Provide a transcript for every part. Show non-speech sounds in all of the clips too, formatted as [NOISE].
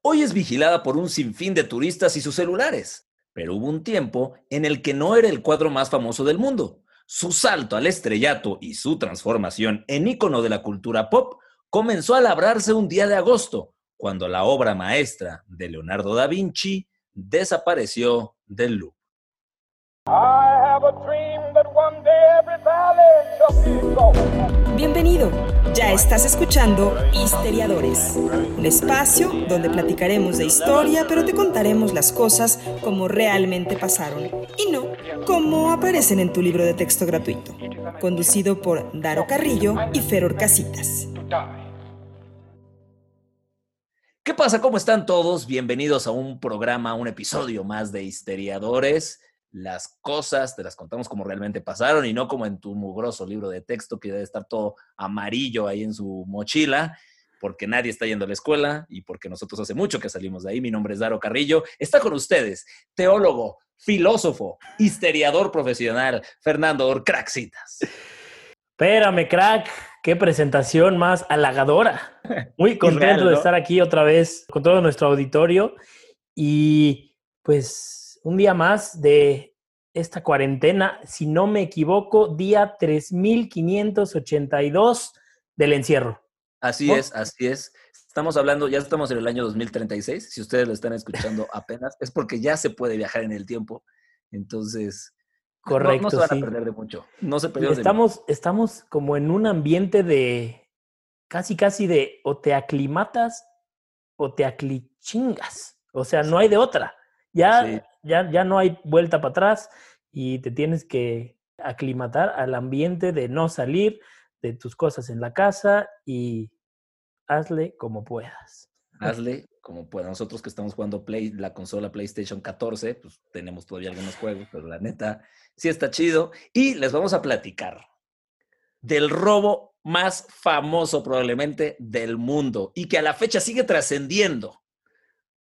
Hoy es vigilada por un sinfín de turistas y sus celulares, pero hubo un tiempo en el que no era el cuadro más famoso del mundo. Su salto al estrellato y su transformación en ícono de la cultura pop comenzó a labrarse un día de agosto, cuando la obra maestra de Leonardo da Vinci desapareció del Louvre. Bienvenido, ya estás escuchando Histeriadores, un espacio donde platicaremos de historia, pero te contaremos las cosas como realmente pasaron y no como aparecen en tu libro de texto gratuito, conducido por Daro Carrillo y Feror Casitas. ¿Qué pasa? ¿Cómo están todos? Bienvenidos a un programa, un episodio más de Histeriadores. Las cosas te las contamos como realmente pasaron y no como en tu mugroso libro de texto que debe estar todo amarillo ahí en su mochila, porque nadie está yendo a la escuela y porque nosotros hace mucho que salimos de ahí. Mi nombre es Daro Carrillo. Está con ustedes, teólogo, filósofo, histeriador profesional, Fernando Orcraxitas. Espérame, crack qué presentación más halagadora. Muy [LAUGHS] contento de estar aquí otra vez con todo nuestro auditorio y pues un día más de esta cuarentena, si no me equivoco, día 3582 del encierro. Así es, así es. Estamos hablando, ya estamos en el año 2036. Si ustedes lo están escuchando [LAUGHS] apenas, es porque ya se puede viajar en el tiempo. Entonces, Correcto. No, se van a perder de mucho. No se estamos, estamos como en un ambiente de casi, casi de o te aclimatas o te aclichingas. O sea, no hay de otra. Ya, ya, ya no hay vuelta para atrás y te tienes que aclimatar al ambiente de no salir, de tus cosas en la casa y hazle como puedas. Hazle como puedas. Nosotros que estamos jugando Play, la consola PlayStation 14, pues tenemos todavía algunos juegos, pero la neta, sí está chido. Y les vamos a platicar del robo más famoso probablemente del mundo y que a la fecha sigue trascendiendo.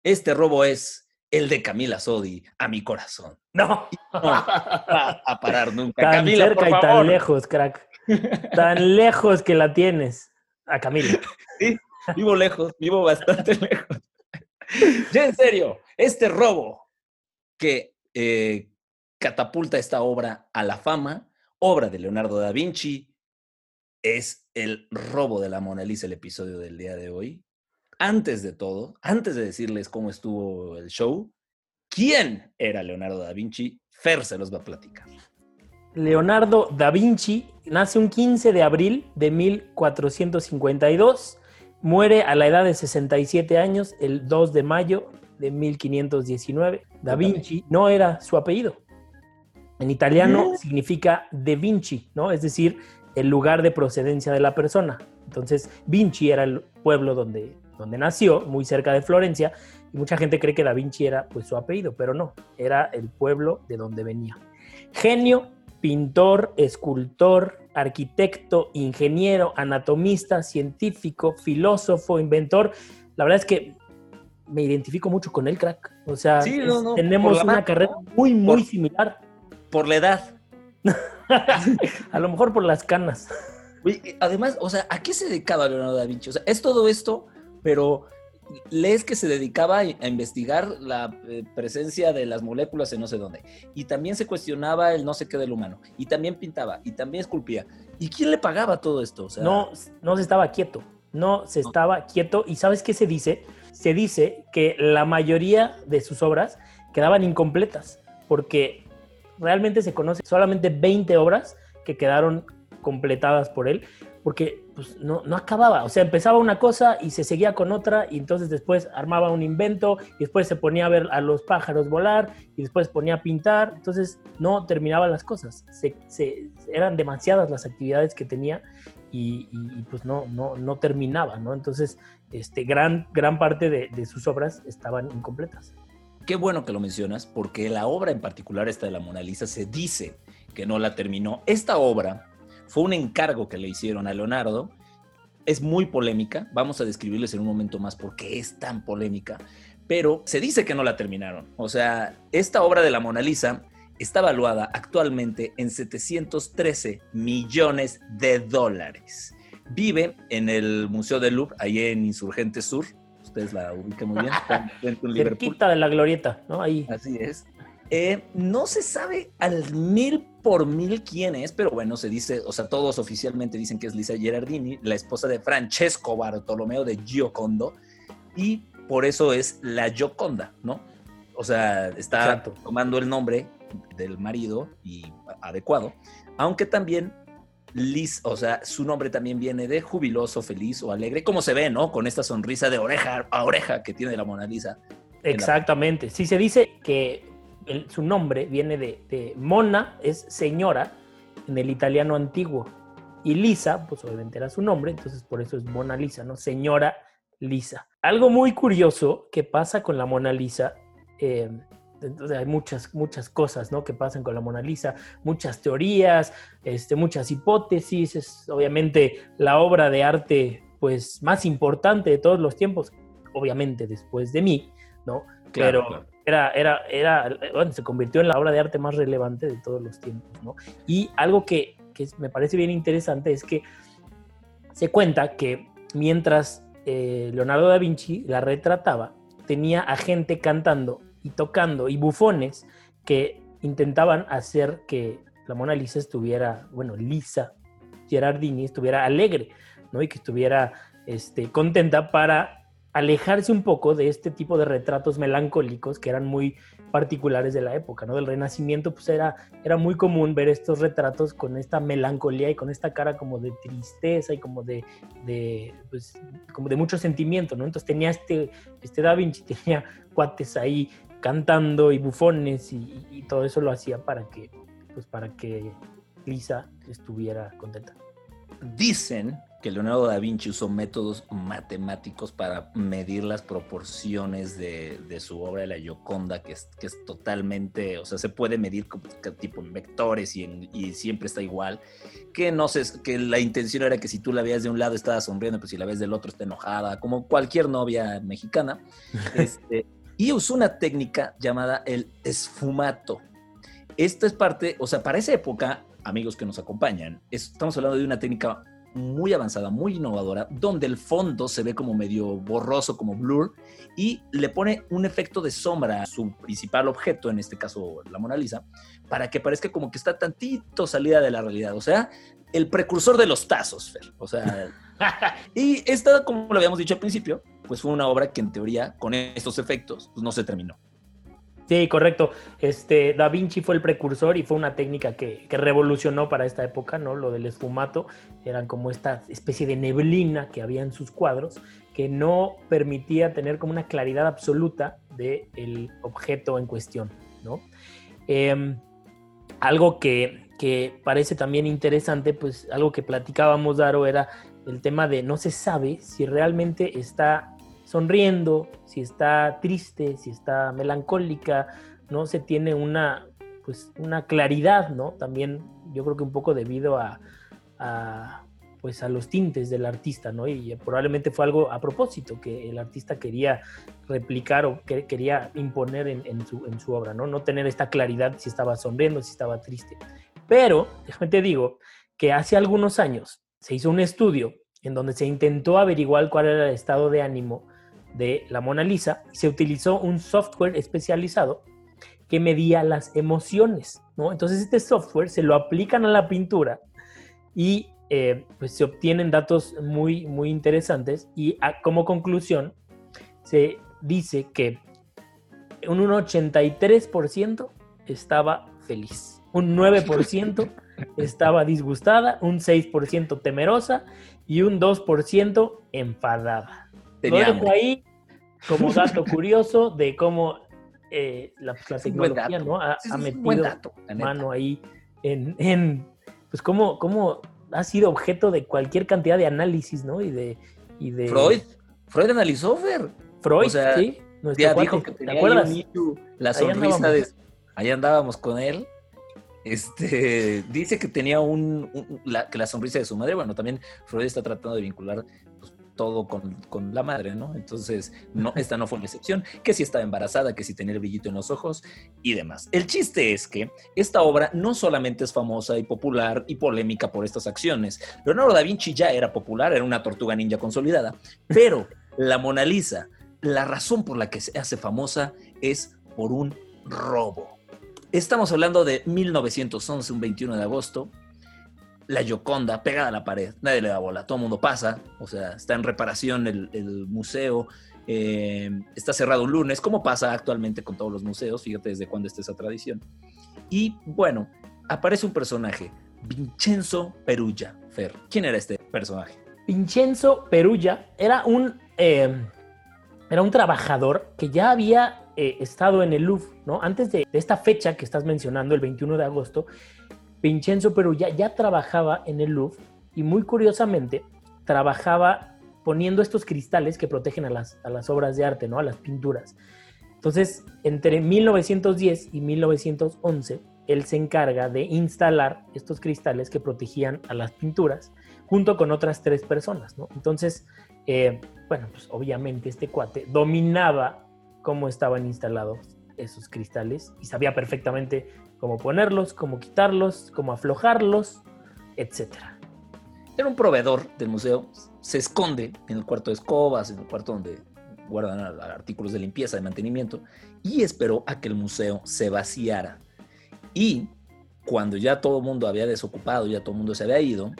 Este robo es el de Camila Sodi a mi corazón. [LAUGHS] No, va a parar nunca. Tan Camila, cerca y tan lejos, crack. [LAUGHS] Tan lejos que la tienes. A Camila. Sí, vivo lejos, vivo bastante [LAUGHS] lejos. Ya en serio, este robo que eh, catapulta esta obra a la fama, obra de Leonardo da Vinci, es el robo de la Mona Lisa, el episodio del día de hoy. Antes de todo, antes de decirles cómo estuvo el show, ¿quién era Leonardo da Vinci? Fer se los va a platicar. Leonardo da Vinci nace un 15 de abril de 1452, muere a la edad de 67 años el 2 de mayo de 1519. Da Vinci no era su apellido, en italiano significa de Vinci, ¿no? Es decir, el lugar de procedencia de la persona. Entonces, Vinci era el pueblo donde, donde nació, muy cerca de Florencia, y mucha gente cree que Da Vinci era pues su apellido, pero no, era el pueblo de donde venía. Genio, pintor, escultor, arquitecto, ingeniero, anatomista, científico, filósofo, inventor. La verdad es que me identifico mucho con él, crack. O sea, tenemos una carrera muy, muy similar por la edad. [LAUGHS] a lo mejor por las canas. Además, o sea, ¿a qué se dedicaba Leonardo da Vinci? O sea, es todo esto, pero lees que se dedicaba a investigar la eh, presencia de las moléculas en no sé dónde. Y también se cuestionaba el no sé qué del humano. Y también pintaba. Y también esculpía. ¿Y quién le pagaba todo esto? no, no se estaba quieto. No se estaba quieto. ¿Y sabes qué se dice? Se dice que la mayoría de sus obras quedaban incompletas. Porque realmente se conoce solamente 20 obras que quedaron completadas por él, porque pues, no, no, acababa. O sea, empezaba una cosa y se seguía con otra, y entonces después armaba un invento, y después se ponía a ver a los pájaros volar, y después ponía a pintar. Entonces no terminaban las cosas. Eran demasiadas las actividades que tenía y, pues no, no, no terminaba, ¿no? Entonces, este, gran, gran parte de sus obras estaban incompletas. Qué bueno que lo mencionas, porque la obra en particular, esta de la Mona Lisa, se dice que no la terminó. Esta obra fue un encargo que le hicieron a Leonardo. Es muy polémica, vamos a describirles en un momento más por qué es tan polémica, pero se dice que no la terminaron. O sea, esta obra de la Mona Lisa está valuada actualmente en 713 millones de dólares. Vive en el Museo del Louvre, ahí en Insurgente Sur, ustedes la ubican muy bien. [LAUGHS] Cerquita de la glorieta, ¿no? Ahí. Así es. Eh, no se sabe al mil por mil quién es, pero bueno, se dice, o sea, todos oficialmente dicen que es Lisa Gerardini, la esposa de Francesco Bartolomeo de Giocondo, y por eso es la Gioconda, ¿no? O sea, está tomando el nombre del marido y adecuado, aunque también Liz, o sea, su nombre también viene de jubiloso, feliz o alegre, como se ve, ¿no? Con esta sonrisa de oreja a oreja que tiene la Mona Lisa. Exactamente. Si se dice que su nombre viene de, Mona, es señora en el italiano antiguo. Y Lisa, pues obviamente era su nombre, entonces por eso es Mona Lisa, ¿no? Señora Lisa. Algo muy curioso que pasa con la Mona Lisa eh, entonces hay muchas, muchas cosas ¿no? que pasan con la Mona Lisa, muchas teorías, este, muchas hipótesis. Es obviamente la obra de arte pues, más importante de todos los tiempos, obviamente después de mí, ¿no? Pero Era, era, era, bueno, se convirtió en la obra de arte más relevante de todos los tiempos. Y algo que, que me parece bien interesante es que se cuenta que mientras eh, Leonardo da Vinci la retrataba, tenía a gente cantando y tocando y bufones que intentaban hacer que la Mona Lisa estuviera, bueno, Lisa Gerardini estuviera alegre, ¿no? Y que estuviera este, contenta para alejarse un poco de este tipo de retratos melancólicos que eran muy particulares de la época, ¿no? Del Renacimiento, pues era, era muy común ver estos retratos con esta melancolía y con esta cara como de tristeza y como de, de pues, como de mucho sentimiento, ¿no? Entonces tenía este, este Da Vinci, [LAUGHS] tenía cuates ahí cantando y bufones y, todo eso lo hacía para que, pues para que Lisa estuviera contenta. Dicen que Leonardo da Vinci usó métodos matemáticos para medir las proporciones de, su obra de la Gioconda, que es, que es totalmente, o sea, se puede medir como, tipo en vectores y, y, siempre está igual, que no sé, que la intención era que si tú la veías de un lado estaba sonriendo, pero si la ves del otro está enojada, como cualquier novia mexicana. [LAUGHS] Este, y usó una técnica llamada el esfumato. Esta es parte, o sea, para esa época, amigos que nos acompañan, estamos hablando de una técnica muy avanzada, muy innovadora, donde el fondo se ve como medio borroso, como blur, y le pone un efecto de sombra a su principal objeto, en este caso la Mona Lisa, para que parezca como que está tantito salida de la realidad. O sea, el precursor de los tazos, Fer. O sea, [LAUGHS] y esta, como lo habíamos dicho al principio, pues fue una obra que en teoría, con estos efectos, pues no se terminó. Sí, correcto. Este, da Vinci fue el precursor y fue una técnica que, revolucionó para esta época, ¿no? Lo del esfumato, eran como esta especie de neblina que había en sus cuadros, que no permitía tener como una claridad absoluta del objeto en cuestión, ¿no? Em, algo que, que, parece también interesante, pues algo que platicábamos, Daro, era el tema de no se sabe si realmente está sonriendo, si está triste, si está melancólica, no se tiene una, pues, una claridad, ¿no? También yo creo que un poco debido a, pues, a los tintes del artista, ¿no? Y probablemente fue algo a propósito que el artista quería replicar o que quería imponer en, su, en su obra, ¿no? No tener esta claridad si estaba sonriendo, si estaba triste. Pero, déjame te digo que hace algunos años se hizo un estudio en donde se intentó averiguar cuál era el estado de ánimo de la Mona Lisa se utilizó un software especializado que medía las emociones, ¿no? Entonces este software se lo aplican a la pintura y eh, pues se obtienen datos muy, muy interesantes y como conclusión se dice que un 83% estaba feliz, un 9% [LAUGHS] estaba disgustada, un 6% temerosa y un 2% enfadada. Lo dejo ahí como [LAUGHS] dato curioso de cómo eh, la, tecnología ¿no? ha, metido mano ahí en, pues cómo, cómo ha sido objeto de cualquier cantidad de análisis, ¿no? Y de, y de... Freud, Freud analizó, Fer. Freud, sí. Ya dijo que tenía la sonrisa de... Ahí andábamos con él. Este, dice que tenía un, la, que la sonrisa de su madre, bueno, también Freud está tratando de vincular pues, todo con, la madre, ¿no? Entonces, no, esta no fue una excepción, que si estaba embarazada, que si tenía el brillito en los ojos y demás. El chiste es que esta obra no solamente es famosa y popular y polémica por estas acciones. Leonardo da Vinci ya era popular, era una tortuga ninja consolidada, pero la Mona Lisa la razón por la que se hace famosa es por un robo. Estamos hablando de 1911, un 21 de agosto. La Gioconda pegada a la pared, nadie le da bola, todo el mundo pasa, o sea, está en reparación el, museo, eh, está cerrado un lunes, como pasa actualmente con todos los museos, fíjate desde cuándo está esa tradición. Y bueno, aparece un personaje, Vincenzo Perugia. Fer, ¿quién era este personaje? Vincenzo Perugia era un, eh, era un trabajador que ya había eh, estado en el Louvre, ¿no? Antes de, esta fecha que estás mencionando, el 21 de agosto, Vincenzo Perugia ya trabajaba en el Louvre y muy curiosamente trabajaba poniendo estos cristales que protegen a las, a las obras de arte, ¿no? A las pinturas. Entonces, entre 1910 y 1911, él se encarga de instalar estos cristales que protegían a las pinturas junto con otras tres personas, ¿no? Entonces, eh, bueno, pues obviamente este cuate dominaba cómo estaban instalados esos cristales y sabía perfectamente cómo ponerlos, cómo quitarlos, cómo aflojarlos, etc. Era un proveedor del museo, se esconde en el cuarto de escobas, en el cuarto donde guardan artículos de limpieza, de mantenimiento, y esperó a que el museo se vaciara. Y cuando ya todo el mundo había desocupado, ya todo el mundo se había ido,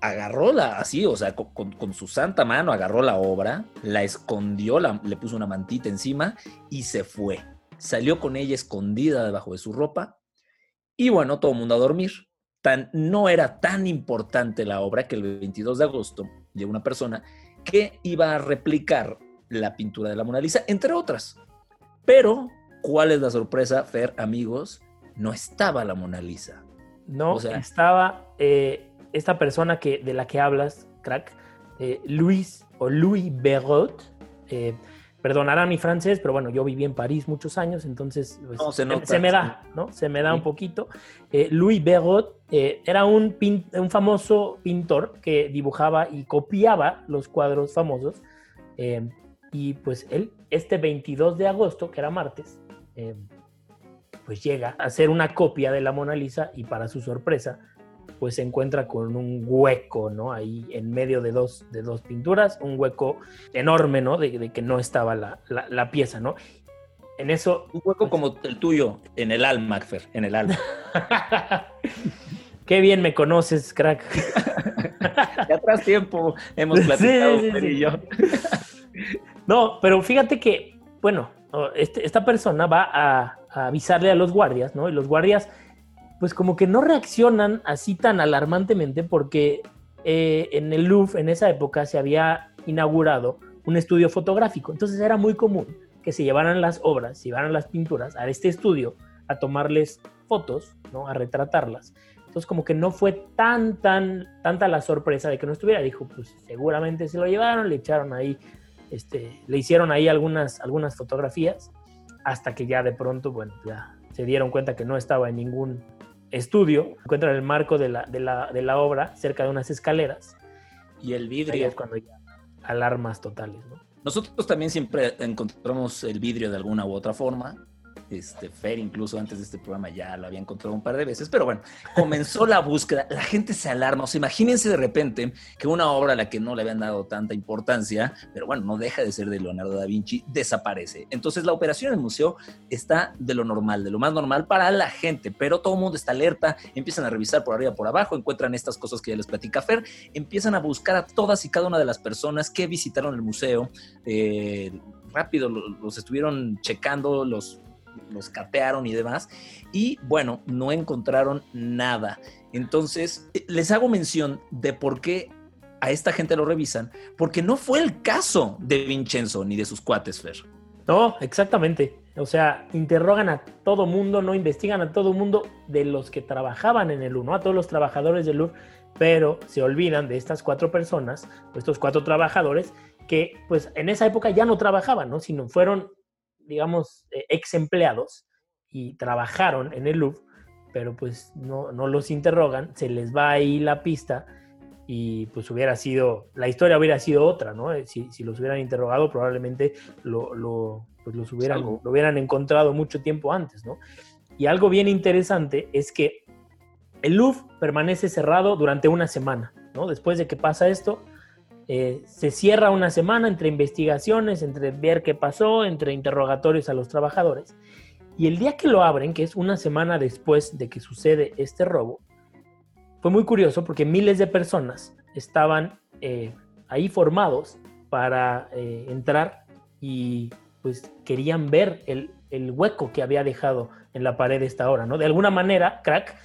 agarró la, así, o sea, con, su santa mano agarró la obra, la escondió, le puso una mantita encima y se fue. Salió con ella escondida debajo de su ropa y bueno, todo el mundo a dormir. Tan, no era tan importante la obra que el 22 de agosto llegó una persona que iba a replicar la pintura de la Mona Lisa, entre otras. Pero, ¿cuál es la sorpresa, Fer, amigos? No estaba la Mona Lisa. No, estaba eh, esta persona que, de la que hablas, crack, eh, Luis o Louis Berrot, eh, perdonará mi francés, pero bueno, yo viví en París muchos años, entonces pues, se, me da, ¿no? Se me da un poquito. Eh, Louis Berrot era un, un famoso pintor que dibujaba y copiaba los cuadros famosos. y pues él, este 22 de agosto, que era martes, pues llega a hacer una copia de la Mona Lisa y para su sorpresa, pues se encuentra con un hueco, ¿no? Ahí en medio de dos, de dos pinturas, un hueco enorme, ¿no? De, que no estaba la, pieza, ¿no? En eso... Un hueco pues como el tuyo, en el alma, Fer, en el alma. [LAUGHS] Qué bien me conoces, crack. [LAUGHS] ya atrás tiempo hemos platicado, sí, y yo. [LAUGHS] no, pero fíjate que, bueno, este, esta persona va a, a avisarle a los guardias, ¿no? Y los guardias pues como que no reaccionan así tan alarmantemente porque eh, en el Louvre en esa época se había inaugurado un estudio fotográfico. Entonces era muy común que se llevaran las obras, se llevaran las pinturas a este estudio a tomarles fotos, ¿no? A retratarlas. Entonces como que no fue tan, tan, tanta la sorpresa de que no estuviera. Dijo, pues seguramente se lo llevaron, le echaron ahí, este, le hicieron ahí algunas, algunas fotografías hasta que ya de pronto, bueno, ya se dieron cuenta que no estaba en ningún estudio, encuentran el marco de la, de la, obra cerca de unas escaleras. Y el vidrio. es cuando ya alarmas totales, ¿no? Nosotros también siempre encontramos el vidrio de alguna u otra forma. Este, Fer incluso antes de este programa ya lo había encontrado un par de veces, pero bueno, comenzó la búsqueda, la gente se alarma, o sea, imagínense de repente que una obra a la que no le habían dado tanta importancia, pero bueno, no deja de ser de Leonardo da Vinci, desaparece. Entonces la operación en el museo está de lo normal, de lo más normal para la gente, pero todo el mundo está alerta, empiezan a revisar por arriba, por abajo, encuentran estas cosas que ya les platica Fer, empiezan a buscar a todas y cada una de las personas que visitaron el museo, eh, rápido los estuvieron checando, los los capearon y demás. Y bueno, no encontraron nada. Entonces, les hago mención de por qué a esta gente lo revisan, porque no fue el caso de Vincenzo ni de sus cuates, Fer. No, exactamente. O sea, interrogan a todo mundo, no investigan a todo mundo de los que trabajaban en el Louvre, a todos los trabajadores del Louvre, pero se olvidan de estas cuatro personas, estos cuatro trabajadores, que pues en esa época ya no trabajaban, ¿no? Sino fueron digamos, eh, ex empleados y trabajaron en el Louvre, pero pues no, no los interrogan, se les va ahí la pista y pues hubiera sido, la historia hubiera sido otra, ¿no? Eh, si, si los hubieran interrogado, probablemente lo, lo, pues los hubieran, lo hubieran encontrado mucho tiempo antes, ¿no? Y algo bien interesante es que el Louvre permanece cerrado durante una semana, ¿no? Después de que pasa esto, Eh, se cierra una semana entre investigaciones, entre ver qué pasó, entre interrogatorios a los trabajadores. Y el día que lo abren, que es una semana después de que sucede este robo, fue muy curioso porque miles de personas estaban eh, ahí formados para eh, entrar y pues querían ver el, el, hueco que había dejado en la pared esta hora, ¿no? De alguna manera, crack,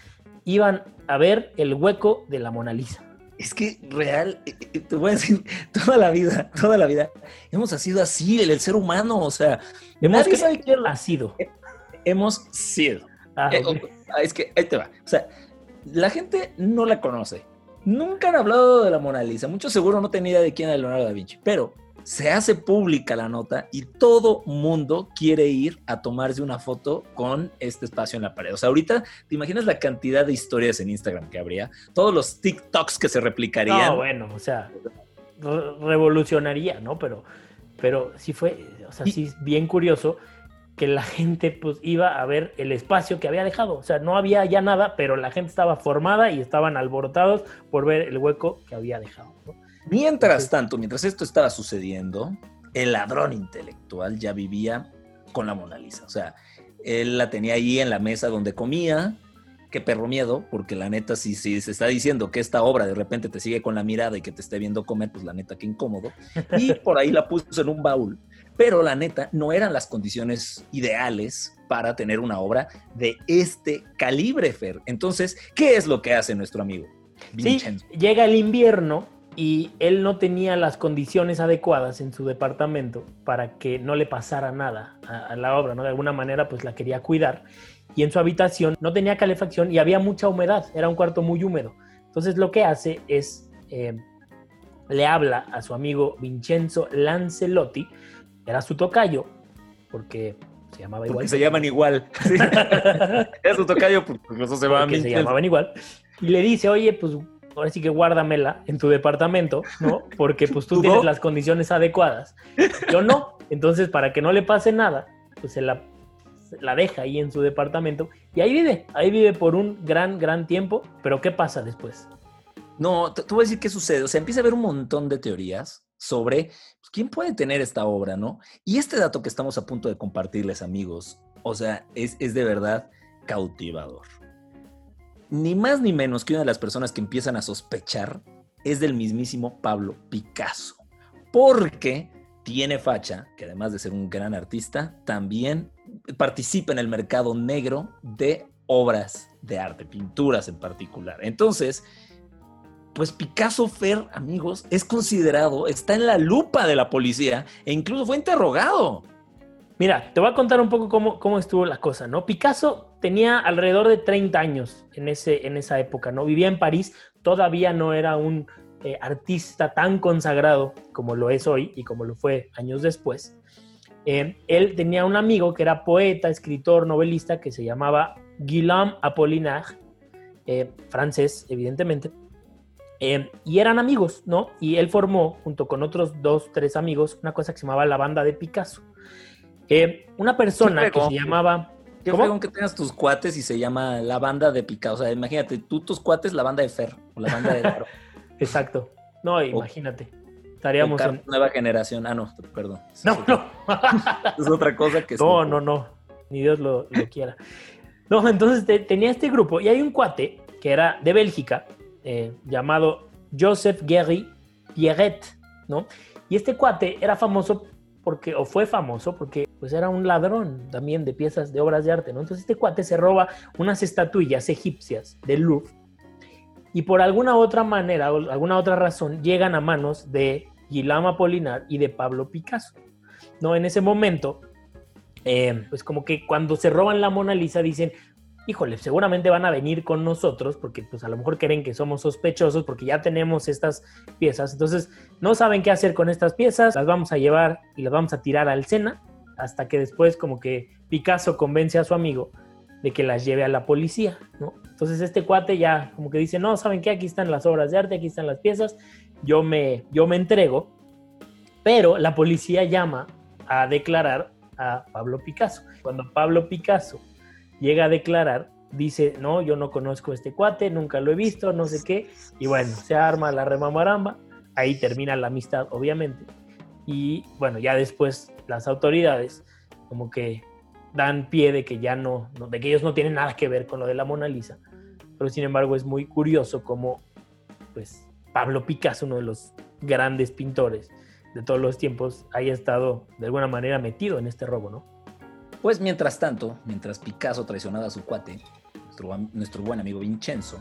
iban a ver el hueco de la Mona Lisa. Es que real, eh, te voy a decir, [LAUGHS] toda la vida, toda la vida, hemos sido así, el, ser humano, o sea, hemos que sabe quién ha sido. Hemos sido. Ah, es que ahí te va. O sea, la gente no la conoce. Nunca han hablado de la Mona Lisa. Mucho seguro no tenía idea de quién era Leonardo da Vinci. Pero se hace pública la nota y todo mundo quiere ir a tomarse una foto con este espacio en la pared. O sea, ahorita te imaginas la cantidad de historias en Instagram que habría, todos los TikToks que se replicarían. No, bueno, o sea, revolucionaría, ¿no? Pero, pero sí fue, o sea, sí es bien curioso que la gente pues iba a ver el espacio que había dejado. O sea, no había ya nada, pero la gente estaba formada y estaban alborotados por ver el hueco que había dejado. Mientras tanto, mientras esto estaba sucediendo, el ladrón intelectual ya vivía con la Mona Lisa. O sea, él la tenía ahí en la mesa donde comía. Qué perro miedo, porque la neta, si, si se está diciendo que esta obra de repente te sigue con la mirada y que te esté viendo comer, pues la neta, qué incómodo. Y [LAUGHS] por ahí la puso en un baúl pero la neta no eran las condiciones ideales para tener una obra de este calibre, Fer. Entonces, ¿qué es lo que hace nuestro amigo? Sí, llega el invierno y él no tenía las condiciones adecuadas en su departamento para que no le pasara nada a, la obra, ¿no? De alguna manera, pues la quería cuidar. Y en su habitación no tenía calefacción y había mucha humedad, era un cuarto muy húmedo. Entonces lo que hace es, eh, le habla a su amigo Vincenzo Lancelotti, era su tocayo, porque se llamaba igual. Porque se llaman igual. [LAUGHS] [LAUGHS] Era su tocayo porque los dos se llamaban, se llamaban igual. Y le dice, oye, pues ahora sí que guárdamela en tu departamento, ¿no? Porque pues tú [LAUGHS] tienes las condiciones adecuadas. Yo no. Entonces, para que no le pase nada, pues se la, la deja ahí en su departamento y ahí vive. Ahí vive por un gran, gran tiempo. Pero ¿qué pasa después? No, te, voy a decir qué sucede. O sea, empieza a haber un montón de teorías sobre pues, quién puede tener esta obra, ¿no? Y este dato que estamos a punto de compartirles, amigos, o sea, es, de verdad cautivador. Ni más ni menos que una de las personas que empiezan a sospechar es del mismísimo Pablo Picasso, porque tiene facha, que además de ser un gran artista, también participa en el mercado negro de obras de arte, pinturas en particular. Entonces, pues Picasso Fer, amigos, es considerado, está en la lupa de la policía e incluso fue interrogado. Mira, te voy a contar un poco cómo, cómo estuvo la cosa, ¿no? Picasso tenía alrededor de 30 años en, ese, en esa época, ¿no? Vivía en París, todavía no era un eh, artista tan consagrado como lo es hoy y como lo fue años después. Eh, él tenía un amigo que era poeta, escritor, novelista, que se llamaba Guillaume Apollinaire, eh, francés, evidentemente, Em, y eran amigos, ¿no? Y él formó, junto con otros dos, tres amigos, una cosa que se llamaba la banda de Picasso. Em, una persona que se llamaba... Qué ¿Cómo? que tengas tus cuates y se llama la banda de Picasso. O sea, imagínate, tú tus cuates, la banda de Fer, o la banda de Daro. [LAUGHS] Exacto. No, imagínate. Estaríamos en... Nueva generación. Ah, no, perdón. No, no. [LAUGHS] es otra cosa que... [LAUGHS] No, no, no. Ni Dios lo, quiera. No, entonces tenía este grupo y hay un cuate que era de Bélgica, eh, llamado Joseph Guéry Pierret, ¿no? Y este cuate era famoso porque, o fue famoso porque pues era un ladrón también de piezas de obras de arte, ¿no? Entonces este cuate se roba unas estatuillas egipcias del Louvre y por alguna otra manera o alguna otra razón llegan a manos de Guillaume Apollinaire y de Pablo Picasso, ¿no? En ese momento, eh, pues como que cuando se roban la Mona Lisa dicen, híjole, seguramente van a venir con nosotros porque pues a lo mejor creen que somos sospechosos porque ya tenemos estas piezas. Entonces no saben qué hacer con estas piezas, las vamos a llevar y las vamos a tirar al Sena hasta que después como que Picasso convence a su amigo de que las lleve a la policía, ¿no? Entonces este cuate ya como que dice, no, ¿saben qué? Aquí están las obras de arte, aquí están las piezas, yo me, yo me entrego, pero la policía llama a declarar a Pablo Picasso. Cuando Pablo Picasso llega a declarar, dice, no, yo no conozco este cuate, nunca lo he visto, no sé qué, y bueno, se arma la remamaramba, ahí termina la amistad, obviamente. Y bueno, ya después las autoridades como que dan pie de que ya no, de que ellos no tienen nada que ver con lo de la Mona Lisa. Pero sin embargo es muy curioso como pues Pablo Picasso, uno de los grandes pintores de todos los tiempos, haya estado de alguna manera metido en este robo, ¿no? Pues mientras tanto, mientras Picasso traicionaba a su cuate, nuestro, nuestro buen amigo Vincenzo,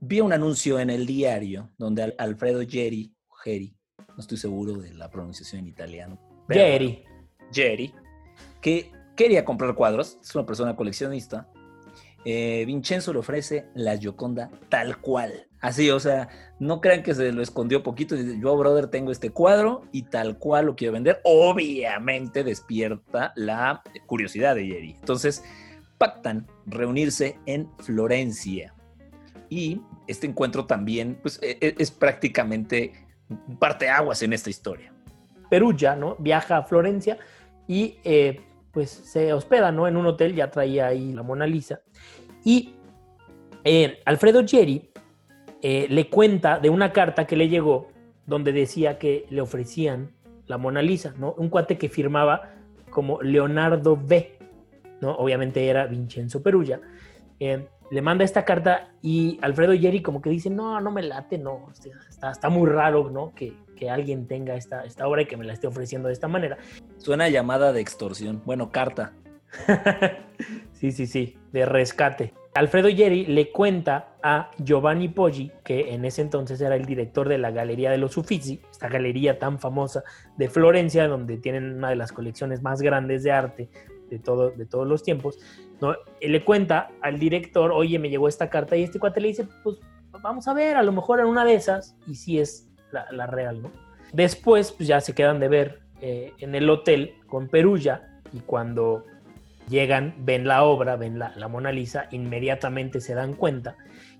vi un anuncio en el diario donde Alfredo Geri, Geri, no estoy seguro de la pronunciación en italiano. Geri. Geri, que quería comprar cuadros, es una persona coleccionista. Eh, Vincenzo le ofrece la Gioconda tal cual. Así, o sea, no crean que se lo escondió poquito. Yo, brother, tengo este cuadro y tal cual lo quiero vender. Obviamente despierta la curiosidad de Jerry. Entonces, pactan reunirse en Florencia. Y este encuentro también, pues, e, e, es, prácticamente parte aguas en esta historia. Perugia, ¿no? Viaja a Florencia y eh, pues se hospeda, ¿no? En un hotel, ya traía ahí la Mona Lisa. Y eh, Alfredo Jerry eh, le cuenta de una carta que le llegó donde decía que le ofrecían la Mona Lisa, ¿no? Un cuate que firmaba como Leonardo B, ¿no? Obviamente era Vincenzo Perugia. Eh, le manda esta carta y Alfredo Jerry como que dice, no, no me late, no, está, está muy raro, ¿no? Que, que, alguien tenga esta, esta obra y que me la esté ofreciendo de esta manera. Suena llamada de extorsión, bueno, carta. [LAUGHS] sí, sí, sí, de rescate. Alfredo Yeri le cuenta a Giovanni Poggi, que en ese entonces era el director de la Galería de los Uffizi, esta galería tan famosa de Florencia, donde tienen una de las colecciones más grandes de arte de, todo, de todos los tiempos. ¿no? Él le cuenta al director, oye, me llegó esta carta, y este cuate le dice, pues vamos a ver, a lo mejor en una de esas, y si es la, real, ¿no? Después, pues ya se quedan de ver eh, en el hotel con Perulla, y cuando llegan, ven la obra, ven la, Mona Lisa, inmediatamente se dan cuenta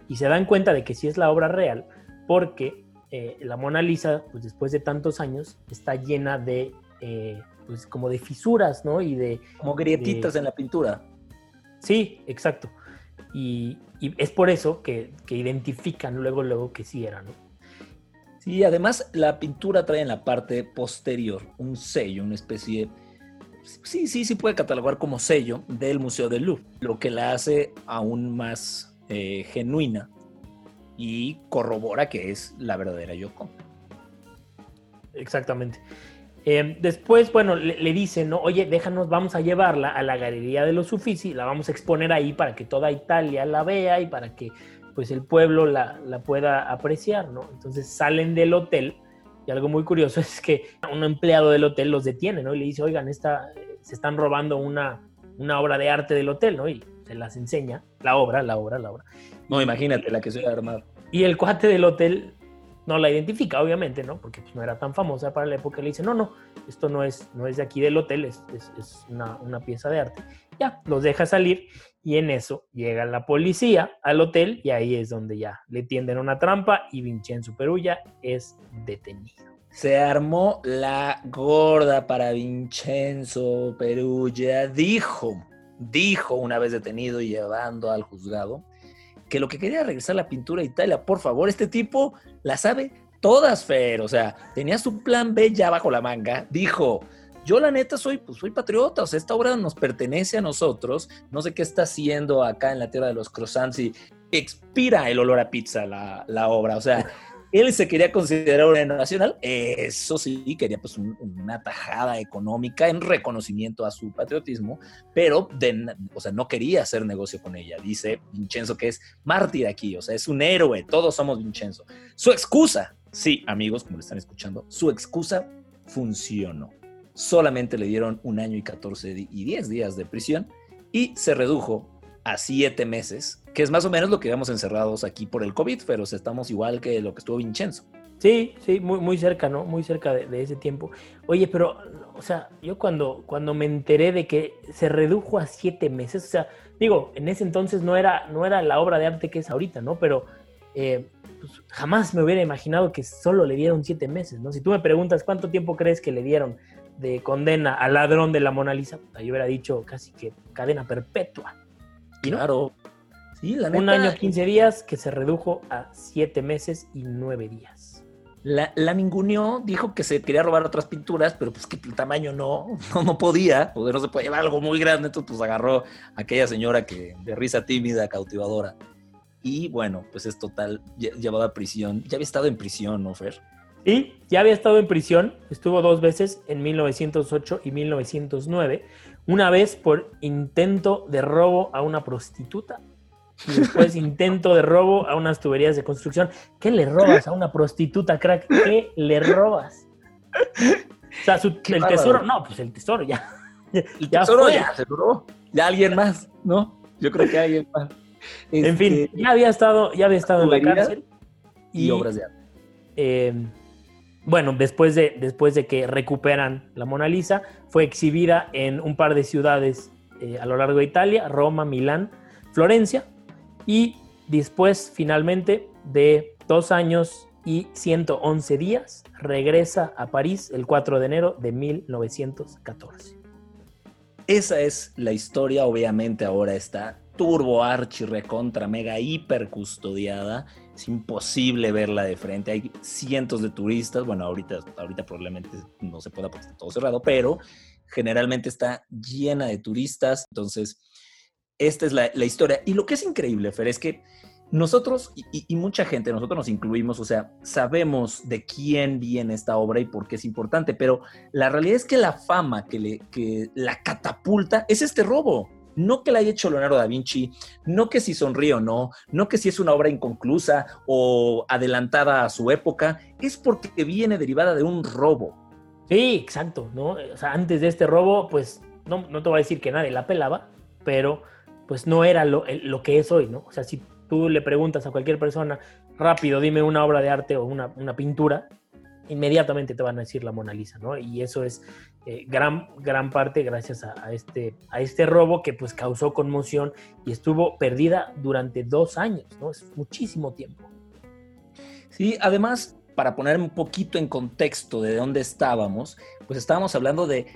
y se dan cuenta de que sí es la obra real porque eh, la Mona Lisa, pues después de tantos años, está llena de, eh, pues como de fisuras, ¿no? Y de... Como grietitas en la pintura. Sí, exacto. Y, es por eso que, que, identifican luego, luego que sí era, ¿no? Sí, además la pintura trae en la parte posterior un sello, una especie sí, sí, sí puede catalogar como sello del Museo del Louvre, lo que la hace aún más eh, genuina y corrobora que es la verdadera Yoko. Exactamente. Em, después, bueno, le, dicen, ¿no? Oye, déjanos, vamos a llevarla a la Galería de los Uffizi, la vamos a exponer ahí para que toda Italia la vea y para que pues el pueblo la, la pueda apreciar, ¿no? Entonces salen del hotel y algo muy curioso [LAUGHS] es que un empleado del hotel los detiene, ¿no? Y le dice, oigan, esta, se están robando una, una obra de arte del hotel, ¿no? Y se las enseña, la obra, la obra, la obra. No, imagínate la que se armado. Y el cuate del hotel no la identifica, obviamente, ¿no? Porque pues, no era tan famosa para la época. Le dice, no, no, esto no es, no es de aquí del hotel, es, es, una, una, pieza de arte. Ya, los deja salir y en eso llega la policía al hotel y ahí es donde ya le tienden una trampa y Vincenzo Perulla es detenido. Se armó la gorda para Vincenzo Perulla. Dijo, dijo una vez detenido y llevando al juzgado, que lo que quería regresar la pintura a Italia. Por favor, este tipo la sabe todas, Fer. O sea, tenía su plan B ya bajo la manga. Dijo, yo la neta soy, pues soy patriota, o sea, esta obra nos pertenece a nosotros. No sé qué está haciendo acá en la tierra de los croissants y expira el olor a pizza la, la obra. O sea, [LAUGHS] él se quería considerar un héroe nacional, eso sí, quería pues una tajada económica en reconocimiento a su patriotismo, pero de, o sea, no quería hacer negocio con ella. Dice Vincenzo que es mártir aquí, o sea, es un héroe, todos somos Vincenzo. Su excusa, sí, amigos, como lo están escuchando, su excusa funcionó. Solamente le dieron un año y 14 y 10 días de prisión y se redujo a siete meses, que es más o menos lo que íbamos encerrados aquí por el COVID, pero estamos igual que lo que estuvo Vincenzo. Sí, sí, muy, muy cerca, ¿no? Muy cerca de, ese tiempo. Oye, pero, o sea, yo cuando, cuando me enteré de que se redujo a siete meses, o sea, digo, en ese entonces no era, no era la obra de arte que es ahorita, ¿no? Pero eh, pues, jamás me hubiera imaginado que solo le dieron siete meses, ¿no? Si tú me preguntas cuánto tiempo crees que le dieron de condena al ladrón de la Mona Lisa, yo hubiera dicho casi que cadena perpetua. Claro. Sí, la Un año, 15 días que se redujo a 7 meses y 9 días. La, la ninguneó, dijo que se quería robar otras pinturas, pero pues que el tamaño no, [LAUGHS] no, no podía, poder no se puede llevar algo muy grande, entonces pues agarró a aquella señora que de risa tímida, cautivadora. Y bueno, pues es total, llevada a prisión. Ya había estado en prisión, ¿no, Fer? Sí, ya había estado en prisión, estuvo dos veces en 1908 y 1909, una vez por intento de robo a una prostituta y después [LAUGHS] intento de robo a unas tuberías de construcción. ¿Qué le robas a una prostituta, crack? ¿Qué le robas? O sea, el tesoro, no, pues el tesoro ya. El [LAUGHS] tesoro ya se robó. Ya alguien más, ¿no? Yo creo que alguien más. en fin, este, ya había estado, ya había estado en la cárcel. Y, obras de arte. Eh, bueno, después de, después de que recuperan la Mona Lisa, fue exhibida en un par de ciudades eh, a lo largo de Italia, Roma, Milán, Florencia, y después, finalmente, de dos años y 111 días, regresa a París el 4 de enero de 1914. Esa es la historia, obviamente ahora está turbo archi recontra mega hiper custodiada. Es imposible verla de frente. Hay cientos de turistas. Bueno, ahorita, ahorita probablemente no se pueda porque está todo cerrado, pero generalmente está llena de turistas. Entonces, esta es la, historia. Y lo que es increíble, Fer, es que nosotros y, mucha gente, nosotros nos incluimos, o sea, sabemos de quién viene esta obra y por qué es importante, pero la realidad es que la fama que, le, que la catapulta es este robo. No que la haya hecho Leonardo da Vinci, no que si sonríe o no, no que si es una obra inconclusa o adelantada a su época, es porque viene derivada de un robo. Sí, exacto, ¿no? O sea, antes de este robo, pues no, no te voy a decir que nadie la pelaba, pero pues no era lo, que es hoy, ¿no? O sea, si tú le preguntas a cualquier persona, rápido, dime una obra de arte o una, una pintura, inmediatamente te van a decir la Mona Lisa, ¿no? Y eso es eh, gran, gran parte gracias a, este, a este robo que pues causó conmoción y estuvo perdida durante dos años, ¿no? Es muchísimo tiempo. Sí, además, para poner un poquito en contexto de dónde estábamos, pues estábamos hablando de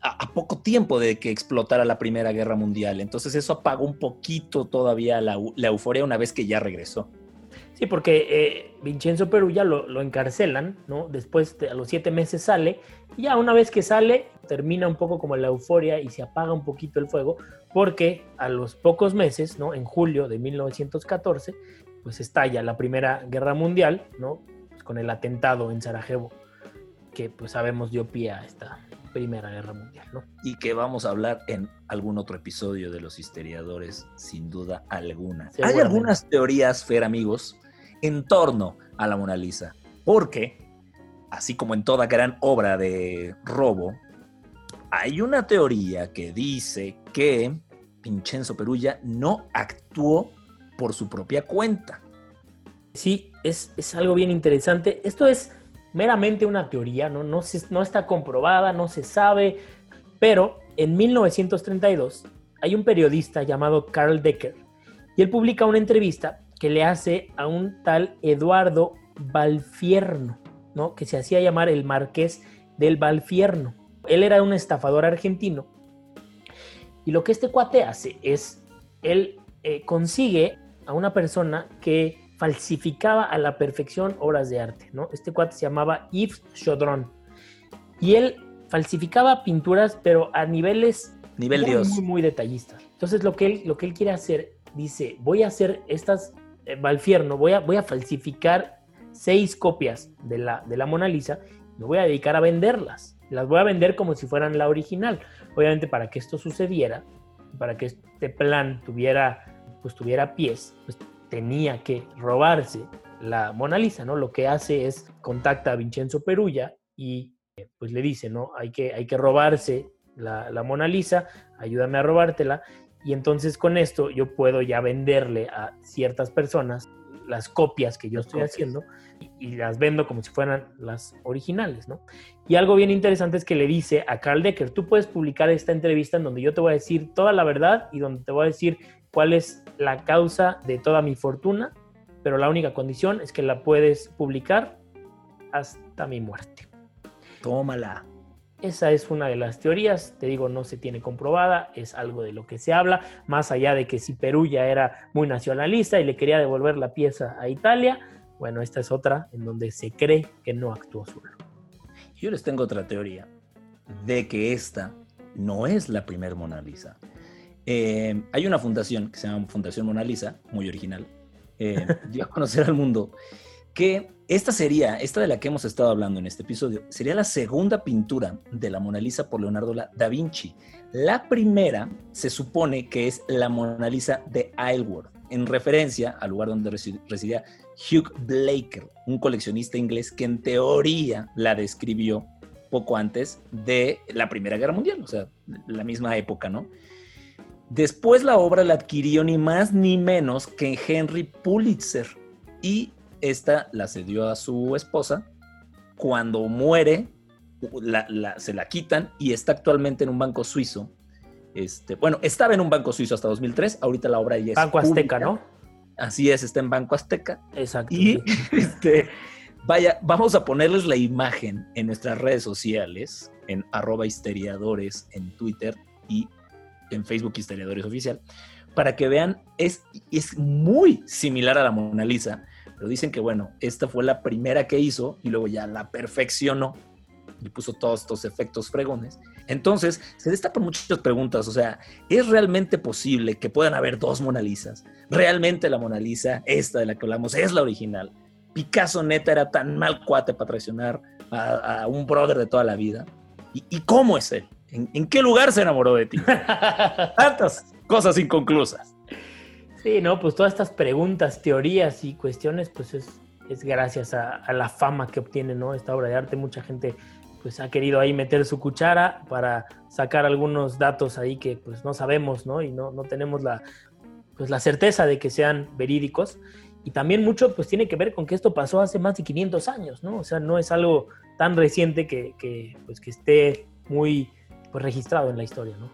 a, poco tiempo de que explotara la Primera Guerra Mundial. Entonces eso apagó un poquito todavía la, la euforia una vez que ya regresó. Sí, porque eh, Vincenzo Perulla lo, lo, encarcelan, ¿no? Después, a los siete meses sale, y ya una vez que sale, termina un poco como la euforia y se apaga un poquito el fuego, porque a los pocos meses, ¿no? En julio de 1914, pues estalla la Primera Guerra Mundial, ¿no? con el atentado en Sarajevo, que pues sabemos dio pie a esta Primera Guerra Mundial, ¿no? Y que vamos a hablar en algún otro episodio de los histeriadores, sin duda alguna. Hay algunas teorías, Fer, amigos, en torno a la Mona Lisa. Porque, así como en toda gran obra de robo, hay una teoría que dice que Vincenzo Perulla no actuó por su propia cuenta. Sí, es, es algo bien interesante. Esto es meramente una teoría, ¿no? No, no está comprobada, no se sabe, pero en 1932 hay un periodista llamado Carl Decker y él publica una entrevista que le hace a un tal Eduardo Valfierno, ¿no? que se hacía llamar el marqués del Valfierno. Él era un estafador argentino. Y lo que este cuate hace es, él eh, consigue a una persona que falsificaba a la perfección obras de arte. ¿no? Este cuate se llamaba Yves Chaudron. Y él falsificaba pinturas, pero a niveles Nivel muy, Dios. muy, muy detallistas. Entonces lo que, él, lo que él quiere hacer, dice, voy a hacer estas Valfierno, voy a, voy a falsificar seis copias de la, de la Mona Lisa, me voy a dedicar a venderlas. Las voy a vender como si fueran la original. Obviamente para que esto sucediera, para que este plan tuviera, pues, tuviera pies, pues tenía que robarse la Mona Lisa, ¿no? Lo que hace es contacta a Vincenzo Perulla y pues le dice, ¿no? Hay que, hay que robarse la, la Mona Lisa, ayúdame a robártela y entonces con esto yo puedo ya venderle a ciertas personas las copias que yo estoy haciendo y, las vendo como si fueran las originales, ¿no? Y algo bien interesante es que le dice a Carl Decker, tú puedes publicar esta entrevista en donde yo te voy a decir toda la verdad y donde te voy a decir cuál es la causa de toda mi fortuna, pero la única condición es que la puedes publicar hasta mi muerte. Tómala. Esa es una de las teorías, te digo, no se tiene comprobada, es algo de lo que se habla, más allá de que si Perú ya era muy nacionalista y le quería devolver la pieza a Italia, Bueno, esta es otra en donde se cree que no actuó solo. Yo les tengo otra teoría de que esta no es la primer Mona Lisa. Eh, hay una fundación que se llama Fundación Mona Lisa, muy original, eh, [LAUGHS] dio a conocer al mundo que esta sería, esta de la que hemos estado hablando en este episodio, sería la segunda pintura de la Mona Lisa por Leonardo da Vinci. La primera se supone que es la Mona Lisa de Isleworth, en referencia al lugar donde residía Hugh Blaker, un coleccionista inglés que en teoría la describió poco antes de la Primera Guerra Mundial, o sea, la misma época, ¿no? Después la obra la adquirió ni más ni menos que Henry Pulitzer y esta la cedió a su esposa. Cuando muere, se la quitan y está actualmente en un banco suizo. Este, bueno, estaba en un banco suizo hasta 2003, ahorita la obra ya es Banco Azteca, ¿no? Así es, está en Banco Azteca. Exacto. Y [LAUGHS] este, vaya, vamos a ponerles la imagen en nuestras redes sociales, en arroba histeriadores en Twitter y en Facebook Historiadores Oficial, para que vean, es, es muy similar a la Mona Lisa, pero dicen que bueno, esta fue la primera que hizo y luego ya la perfeccionó y puso todos estos efectos fregones. Entonces, se destapan muchas preguntas, o sea, ¿es realmente posible que puedan haber dos Mona Lisas? ¿Realmente la Mona Lisa, esta de la que hablamos, es la original? ¿Picasso neta era tan mal cuate para traicionar a, un brother de toda la vida? ¿Y, cómo es él? ¿En, qué lugar se enamoró de ti? [LAUGHS] Tantas cosas inconclusas. Sí, no, pues todas estas preguntas, teorías y cuestiones, pues es, es gracias a, la fama que obtiene, ¿no? Esta obra de arte. Mucha gente pues ha querido ahí meter su cuchara para sacar algunos datos ahí que pues no sabemos, ¿no? Y no, no tenemos la, pues, la certeza de que sean verídicos. Y también mucho pues tiene que ver con que esto pasó hace más de 500 años, ¿no? O sea, no es algo tan reciente que, que pues, que esté muy pues, registrado en la historia, ¿no?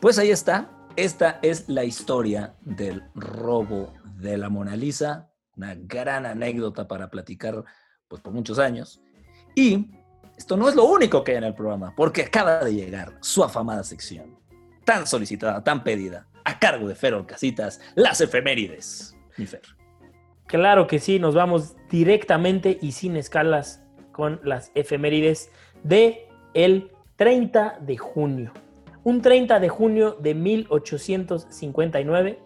Pues ahí está. Esta es la historia del robo de la Mona Lisa, una gran anécdota para platicar pues por muchos años. Y esto no es lo único que hay en el programa, porque acaba de llegar su afamada sección, tan solicitada, tan pedida, a cargo de Ferol Casitas, las efemérides. Mi Fer. Claro que sí, nos vamos directamente y sin escalas con las efemérides de el 30 de junio. Un 30 de junio de 1859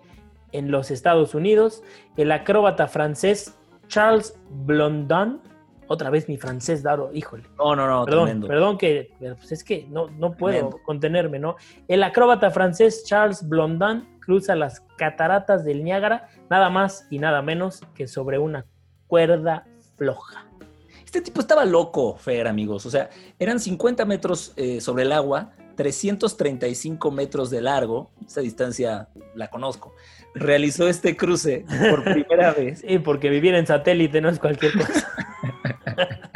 en los Estados Unidos, el acróbata francés Charles Blondin otra vez mi francés, Daro, híjole. No, no, no, perdón, perdón que pues es que no, no puedo contenerme, ¿no? El acróbata francés Charles Blondin cruza las cataratas del Niágara, nada más y nada menos que sobre una cuerda floja. Este tipo estaba loco, Fer, amigos. O sea, eran 50 metros eh, sobre el agua, 335 metros de largo. Esa distancia la conozco. Realizó este cruce por [LAUGHS] primera vez. Sí, porque vivir en satélite no es cualquier cosa. [LAUGHS]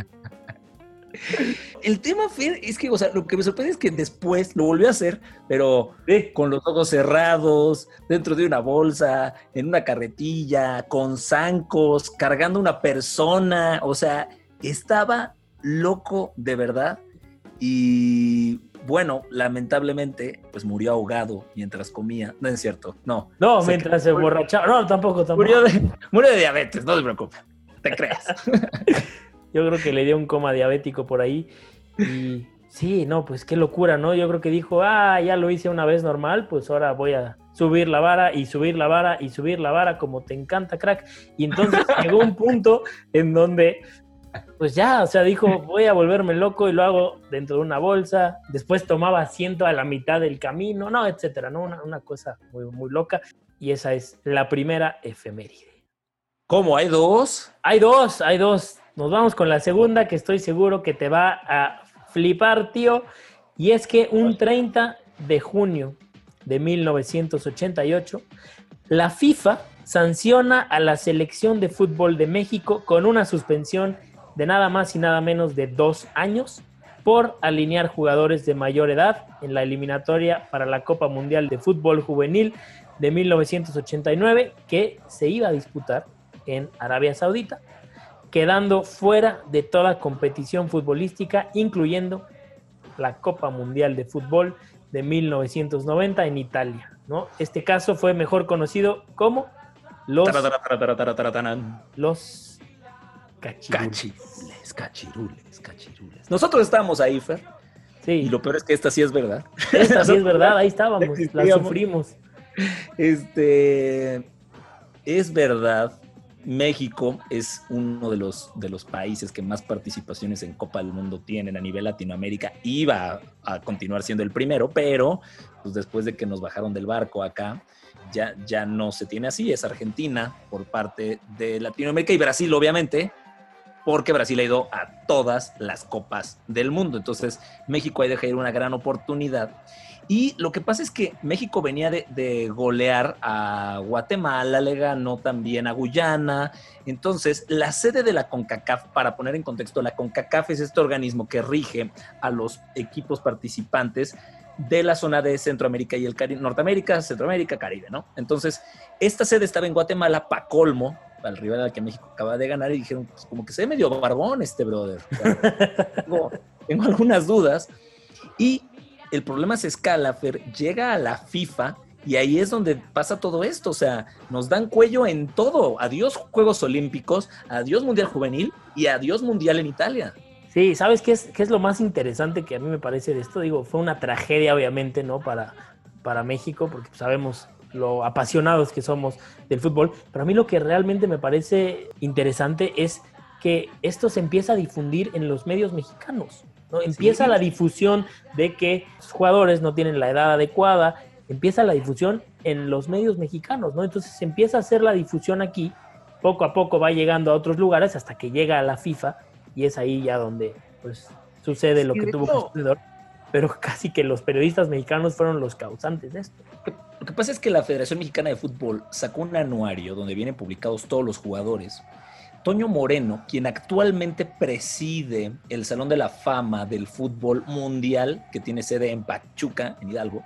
El tema, Fer, es que, o sea, lo que me sorprende es que después lo volvió a hacer, pero con los ojos cerrados, dentro de una bolsa, en una carretilla, con zancos, cargando una persona. O sea, estaba loco de verdad. Y bueno, lamentablemente, pues murió ahogado mientras comía. No es cierto, no. No, mientras se borrachaba. No, tampoco, tampoco. Murió de, murió de diabetes, no se preocupe. Te creas. [LAUGHS] Yo creo que le dio un coma diabético por ahí. Y sí, no, pues qué locura, ¿no? Yo creo que dijo, ah, ya lo hice una vez normal, pues ahora voy a subir la vara y subir la vara y subir la vara como te encanta, crack. Y entonces [LAUGHS] llegó un punto en donde, pues ya, o sea, dijo, [LAUGHS] voy a volverme loco y lo hago dentro de una bolsa. Después tomaba asiento a la mitad del camino, no, etcétera, ¿no? Una, una cosa muy, muy loca. Y esa es la primera efeméride. ¿Cómo? ¿Hay dos? Hay dos, hay dos. Nos vamos con la segunda que estoy seguro que te va a flipar, tío. Y es que un 30 de junio de 1988, la FIFA sanciona a la selección de fútbol de México con una suspensión de nada más y nada menos de dos años por alinear jugadores de mayor edad en la eliminatoria para la Copa Mundial de Fútbol Juvenil de 1989 que se iba a disputar en Arabia Saudita, quedando fuera de toda competición futbolística, incluyendo la Copa Mundial de Fútbol de 1990 en Italia. ¿no? Este caso fue mejor conocido como los, los Cachirules, cachirules, cachirules. Nosotros estábamos ahí, Fer. Sí. Y lo peor es que esta sí es verdad. Esta sí es verdad, ahí estábamos, la sufrimos. Este, es verdad, México es uno de los, de los países que más participaciones en Copa del Mundo tienen a nivel Latinoamérica. Iba a, continuar siendo el primero, pero pues después de que nos bajaron del barco acá, ya, ya no se tiene así. Es Argentina por parte de Latinoamérica y Brasil, obviamente, porque Brasil ha ido a todas las copas del mundo. Entonces, México ahí deja ir una gran oportunidad. Y lo que pasa es que México venía de, golear a Guatemala, le ganó también a Guyana. Entonces, la sede de la CONCACAF, para poner en contexto, la CONCACAF es este organismo que rige a los equipos participantes de la zona de Centroamérica y el Caribe, Norteamérica, Centroamérica, Caribe, ¿no? Entonces, esta sede estaba en Guatemala, pa' colmo, al rival al que México acaba de ganar, y dijeron, pues como que se ve medio barbón este brother. [LAUGHS] tengo, tengo algunas dudas. Y el problema se escala, Fer, llega a la FIFA y ahí es donde pasa todo esto. O sea, nos dan cuello en todo. Adiós Juegos Olímpicos, adiós Mundial Juvenil y adiós Mundial en Italia. Sí, ¿sabes qué es, qué es lo más interesante que a mí me parece de esto? Digo, fue una tragedia, obviamente, ¿no? Para, para México, porque sabemos lo apasionados que somos del fútbol. Pero a mí lo que realmente me parece interesante es que esto se empieza a difundir en los medios mexicanos. Empieza la difusión de que los jugadores no tienen la edad adecuada, empieza la difusión en los medios mexicanos, ¿no? Entonces se empieza a hacer la difusión aquí, poco a poco va llegando a otros lugares hasta que llega a la FIFA y es ahí ya donde pues sucede lo que tuvo que suceder, pero [LAUGHS] casi que los periodistas mexicanos fueron los causantes de esto. Lo que pasa es que la Federación Mexicana de Fútbol sacó un anuario donde vienen publicados todos los jugadores Toño Moreno, quien actualmente preside el Salón de la Fama del Fútbol Mundial, que tiene sede en Pachuca, en Hidalgo,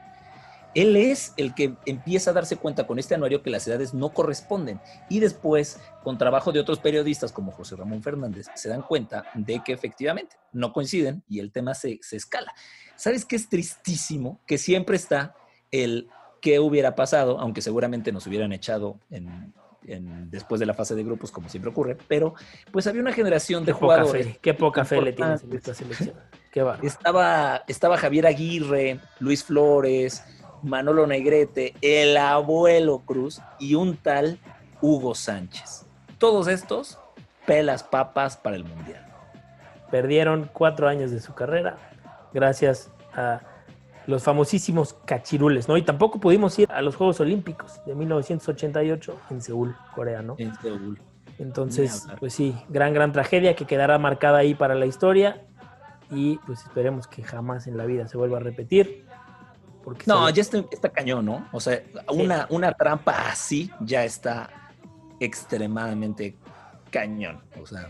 él es el que empieza a darse cuenta con este anuario que las edades no corresponden. Y después, con trabajo de otros periodistas como José Ramón Fernández, se dan cuenta de que efectivamente no coinciden y el tema se, se escala. ¿Sabes qué es tristísimo? Que siempre está el qué hubiera pasado, aunque seguramente nos hubieran echado en después de la fase de grupos, como siempre ocurre, pero pues había una generación de jugadores. qué poca fe le tienes en esta selección. Qué estaba, estaba Javier Aguirre, Luis Flores, Manolo Negrete, el abuelo Cruz y un tal Hugo Sánchez. Todos estos pelas papas para el Mundial. Perdieron cuatro años de su carrera gracias a los famosísimos cachirules, ¿no? Y tampoco pudimos ir a los Juegos Olímpicos de 1988 en Seúl, Corea, ¿no? En Seúl. Entonces, pues sí, gran, gran tragedia que quedará marcada ahí para la historia y pues esperemos que jamás en la vida se vuelva a repetir. Porque no, ya está, cañón, ¿no? O sea, una, una trampa así ya está extremadamente cañón. O sea.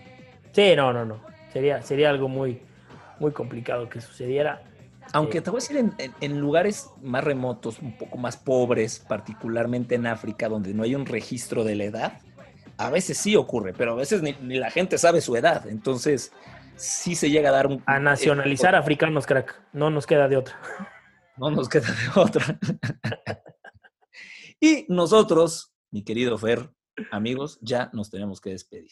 Sí, no, no, no. Sería, sería algo muy, muy complicado que sucediera. Aunque te voy a decir, en, lugares más remotos, un poco más pobres, particularmente en África, donde no hay un registro de la edad, a veces sí ocurre, pero a veces ni, la gente sabe su edad. Entonces, sí se llega a dar un... A nacionalizar africanos, crack. No nos queda de otra. No nos queda de otra. y nosotros, mi querido Fer, amigos, ya nos tenemos que despedir.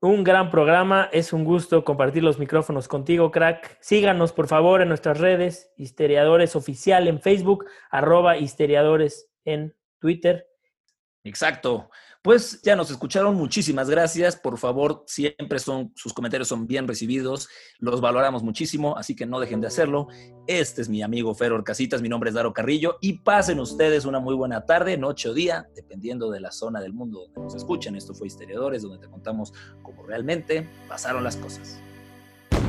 Un gran programa, es un gusto compartir los micrófonos contigo, crack. Síganos, por favor, en nuestras redes, Histeriadores Oficial en Facebook, arroba Histeriadores en Twitter. Exacto. Pues ya nos escucharon, muchísimas gracias. Por favor, siempre son, sus comentarios son bien recibidos, los valoramos muchísimo, así que no dejen de hacerlo. Este es mi amigo Fer Orcasitas, mi nombre es Daro Carrillo y pasen ustedes una muy buena tarde, noche o día, dependiendo de la zona del mundo donde nos escuchen. Esto fue Historiadores, donde te contamos cómo realmente pasaron las cosas.